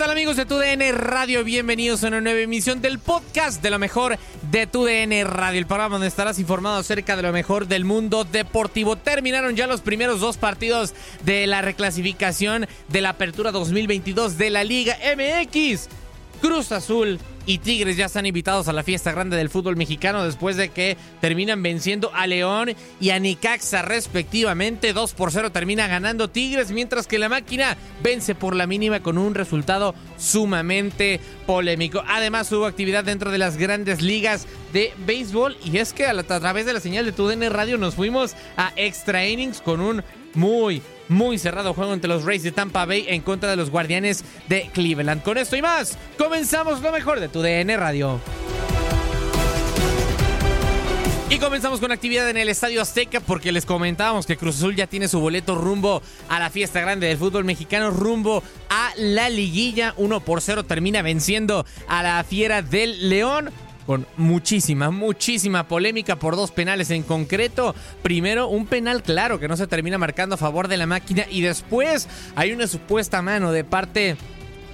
Tal amigos de TUDN Radio? Bienvenidos a una nueva emisión del podcast de lo mejor de TUDN Radio, el programa donde estarás informado acerca de lo mejor del mundo deportivo. Terminaron ya los primeros dos partidos de la reclasificación de la Apertura 2022 de la Liga MX. Cruz Azul y Tigres ya están invitados a la fiesta grande del fútbol mexicano después de que terminan venciendo a León y a Nicaxa respectivamente. 2 por 0 termina ganando Tigres, mientras que la máquina vence por la mínima con un resultado sumamente polémico. Además hubo actividad dentro de las grandes ligas de béisbol y es que a, a través de la señal de TUDN Radio nos fuimos a extra innings con un muy, muy cerrado juego entre los Rays de Tampa Bay en contra de los Guardianes de Cleveland. Con esto y más, comenzamos lo mejor de tu DN Radio. Y comenzamos con actividad en el Estadio Azteca porque les comentábamos que Cruz Azul ya tiene su boleto rumbo a la fiesta grande del fútbol mexicano, rumbo a la liguilla. 1 por 0 termina venciendo a la Fiera del León con muchísima, muchísima polémica por dos penales en concreto. Primero, un penal claro que no se termina marcando a favor de la máquina y después hay una supuesta mano de parte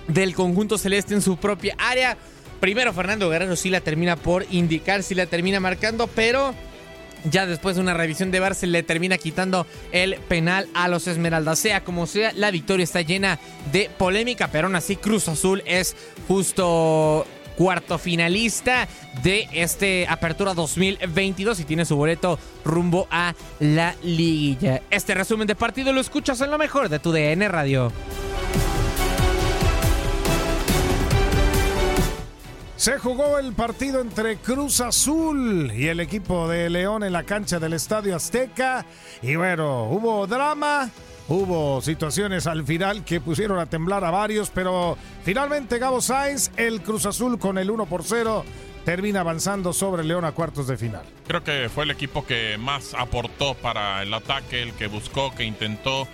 del conjunto celeste en su propia área. Primero Fernando Guerrero sí la termina por indicar, sí la termina marcando, pero ya después de una revisión de VAR se le termina quitando el penal a los Esmeraldas. Sea como sea, la victoria está llena de polémica, pero aún así Cruz Azul es justo cuarto finalista de este Apertura 2022 y tiene su boleto rumbo a la liguilla. Este resumen de partido lo escuchas en lo mejor de tu DN Radio. Se jugó el partido entre Cruz Azul y el equipo de León en la cancha del Estadio Azteca. Y bueno, hubo drama, hubo situaciones al final que pusieron a temblar a varios, pero finalmente Gabo Sainz, el Cruz Azul con el 1 por 0, termina avanzando sobre León a cuartos de final. Creo que fue el equipo que más aportó para el ataque, el que buscó, que intentó.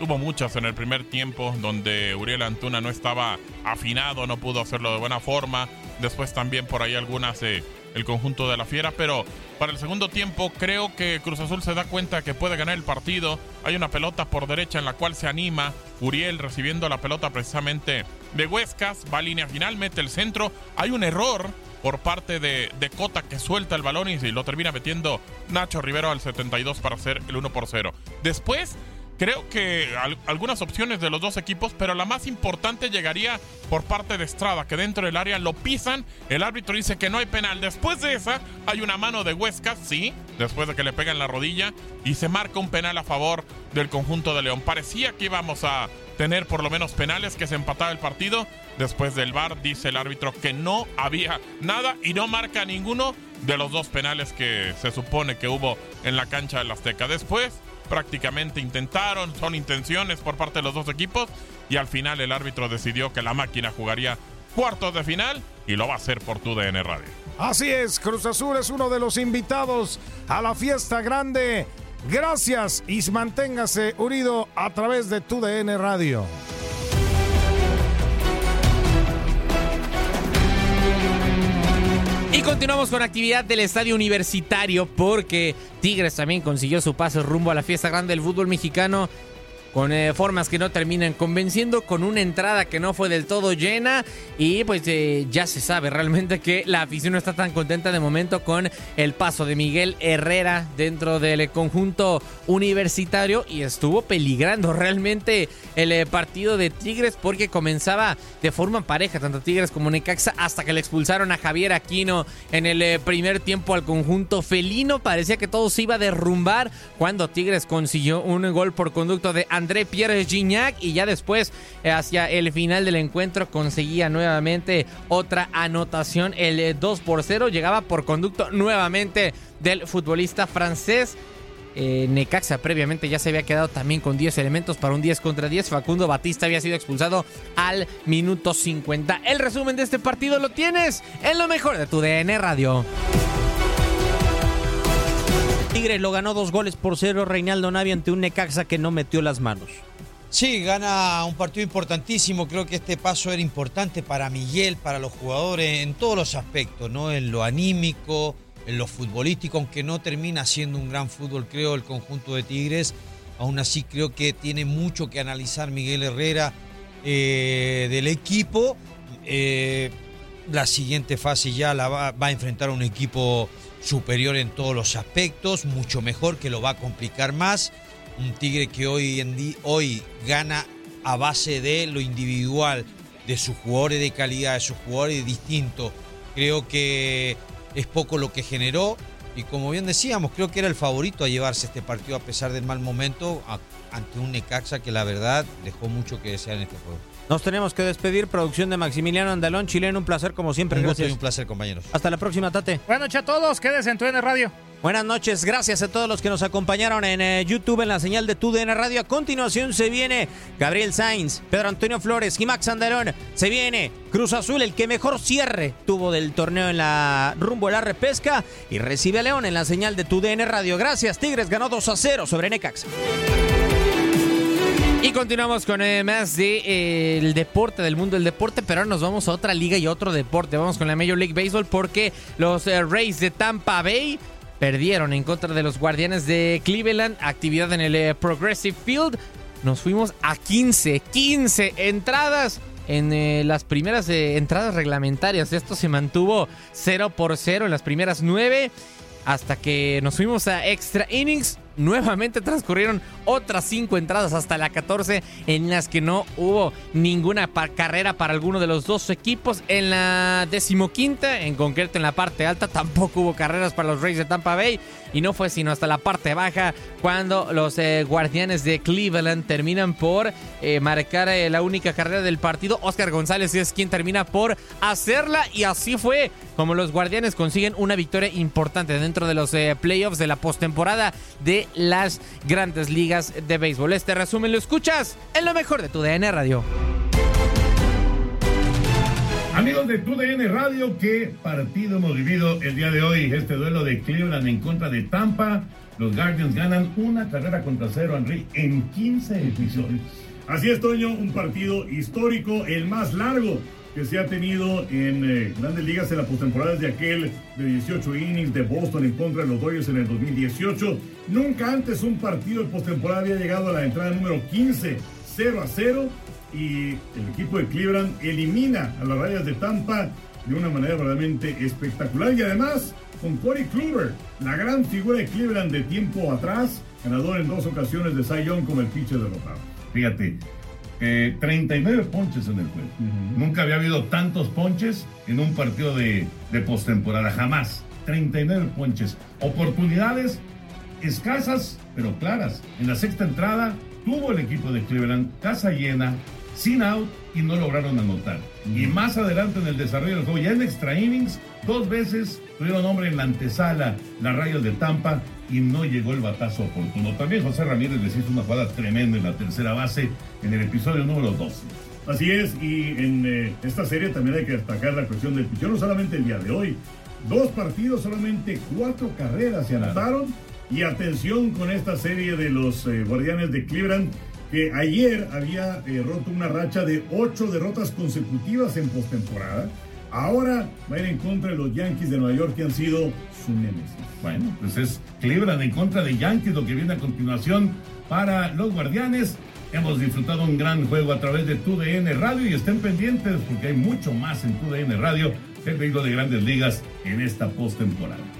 Hubo muchas en el primer tiempo donde Uriel Antuna no estaba afinado, no pudo hacerlo de buena forma. Después también por ahí algunas de el conjunto de la Fiera, pero para el segundo tiempo creo que Cruz Azul se da cuenta que puede ganar el partido. Hay una pelota por derecha en la cual se anima. Uriel recibiendo la pelota precisamente de Huescas, va a línea final, mete el centro. Hay un error por parte de, de Cota que suelta el balón y lo termina metiendo Nacho Rivero al 72 para hacer el 1 por 0. Después creo que al- algunas opciones de los dos equipos, pero la más importante llegaría por parte de Estrada, que dentro del área lo pisan, el árbitro dice que no hay penal. Después de esa, hay una mano de Huesca, sí, después de que le pegan la rodilla, y se marca un penal a favor del conjunto de León. Parecía que íbamos a tener por lo menos penales, que se empataba el partido. Después del VAR dice el árbitro que no había nada y no marca ninguno de los dos penales que se supone que hubo en la cancha del Azteca. Después prácticamente intentaron, son intenciones por parte de los dos equipos y al final el árbitro decidió que la máquina jugaría cuartos de final y lo va a hacer por tu DN Radio. Así es, Cruz Azul es uno de los invitados a la fiesta grande. Gracias y manténgase unido a través de tu DN Radio. Y continuamos con actividad del estadio universitario porque Tigres también consiguió su pase rumbo a la fiesta grande del fútbol mexicano con eh, formas que no terminan convenciendo, con una entrada que no fue del todo llena. Y pues eh, ya se sabe realmente que la afición no está tan contenta de momento con el paso de Miguel Herrera dentro del conjunto universitario. Y estuvo peligrando realmente el eh, partido de Tigres porque comenzaba de forma pareja tanto Tigres como Necaxa hasta que le expulsaron a Javier Aquino en el eh, primer tiempo al conjunto felino. Parecía que todo se iba a derrumbar cuando Tigres consiguió un gol por conducto de André Pierre Gignac y ya después eh, hacia el final del encuentro conseguía nuevamente otra anotación el eh, 2 por 0 llegaba por conducto nuevamente del futbolista francés eh, Necaxa previamente ya se había quedado también con 10 elementos para un 10 contra 10. Facundo Batista había sido expulsado al minuto 50. El resumen de este partido lo tienes en lo mejor de tu DN Radio. Tigres lo ganó dos goles por cero Reinaldo Navia ante un Necaxa que no metió las manos. Sí, gana un partido importantísimo. Creo que este paso era importante para Miguel, para los jugadores, en todos los aspectos, ¿no? En lo anímico, en lo futbolístico, aunque no termina siendo un gran fútbol, creo, el conjunto de Tigres. Aún así, creo que tiene mucho que analizar Miguel Herrera eh, del equipo. Eh, la siguiente fase ya la va, va a enfrentar a un equipo superior en todos los aspectos, mucho mejor, que lo va a complicar más. Un Tigre que hoy, en hoy gana a base de lo individual, de sus jugadores de calidad, de sus jugadores distintos. Creo que es poco lo que generó y como bien decíamos, creo que era el favorito a llevarse este partido a pesar del mal momento a- ante un Necaxa que la verdad dejó mucho que desear en este juego. Nos tenemos que despedir. Producción de Maximiliano Andalón, chileno. Un placer como siempre. Un gusto y Gracias. un placer, compañeros. Hasta la próxima, Tate. Buenas noches a todos, quédense en TUN Radio. Buenas noches, gracias a todos los que nos acompañaron en eh, YouTube en la señal de TUDN Radio. A continuación se viene Gabriel Sainz, Pedro Antonio Flores y Max Andalón. Se viene Cruz Azul, el que mejor cierre tuvo del torneo en la rumbo a la repesca. Y recibe a León en la señal de TUDN Radio. Gracias, Tigres ganó 2 a 0 sobre Necaxa. Y continuamos con eh, más de eh, el deporte, del mundo del deporte, pero ahora nos vamos a otra liga y otro deporte. Vamos con la Major League Baseball porque los Rays de Tampa Bay perdieron en contra de los Guardianes de Cleveland. Actividad en el eh, Progressive Field. Nos fuimos a 15, 15 entradas. En eh, las primeras eh, entradas reglamentarias, esto se mantuvo 0 por 0 en las primeras 9 hasta que nos fuimos a extra innings. Nuevamente transcurrieron otras cinco entradas hasta la 14 en las que no hubo ninguna carrera para alguno de los dos equipos. En la decimoquinta, en concreto en la parte alta, tampoco hubo carreras para los Rays de Tampa Bay. Y no fue sino hasta la parte baja cuando los eh, guardianes de Cleveland terminan por eh, marcar eh, la única carrera del partido. Oscar González es quien termina por hacerla y así fue como los guardianes consiguen una victoria importante dentro de los eh, playoffs de la postemporada de las grandes ligas de béisbol. Este resumen lo escuchas en lo mejor de tu DN Radio. Amigos de TUDN Radio, ¿qué partido hemos vivido el día de hoy? Este duelo de Cleveland en contra de Tampa. Los Guardians ganan una carrera contra cero, Henry, en 15 episodios. Así es, Toño, un partido histórico, el más largo que se ha tenido en eh, grandes ligas en la postemporada desde aquel de 18 innings de Boston en contra de los Dodgers en el 2018. Nunca antes un partido de postemporada había llegado a la entrada número 15, 0 a 0, y el equipo de Cleveland elimina a las rayas de Tampa de una manera verdaderamente espectacular y además con Corey Kluber, la gran figura de Cleveland de tiempo atrás, ganador en dos ocasiones de Cy Young como el pitcher derrotado. Fíjate, eh, 39 ponches en el juego. Nunca había habido tantos ponches en un partido de, de postemporada, jamás. 39 ponches. Oportunidades escasas, pero claras. En la sexta entrada tuvo el equipo de Cleveland casa llena, sin out y no lograron anotar. Y más adelante en el desarrollo del juego, ya en extra innings, dos veces tuvieron hombre en la antesala, las rayas de Tampa, y no llegó el batazo oportuno. También José Ramírez les hizo una jugada tremenda en la tercera base en el episodio número 12. Así es, y en eh, esta serie también hay que destacar la cuestión del pichón, no solamente el día de hoy. Dos partidos, solamente cuatro carreras se anotaron. Y atención con esta serie de los eh, Guardianes de Cleveland, que ayer había eh, roto una racha de ocho derrotas consecutivas en postemporada. Ahora va a ir en contra de los Yankees de Nueva York, que han sido su némesis. Bueno, pues es Cleveland en contra de Yankees, lo que viene a continuación para los Guardianes. Hemos disfrutado un gran juego a través de TUDN Radio y estén pendientes porque hay mucho más en TUDN Radio, el vehículo de grandes ligas en esta postemporada.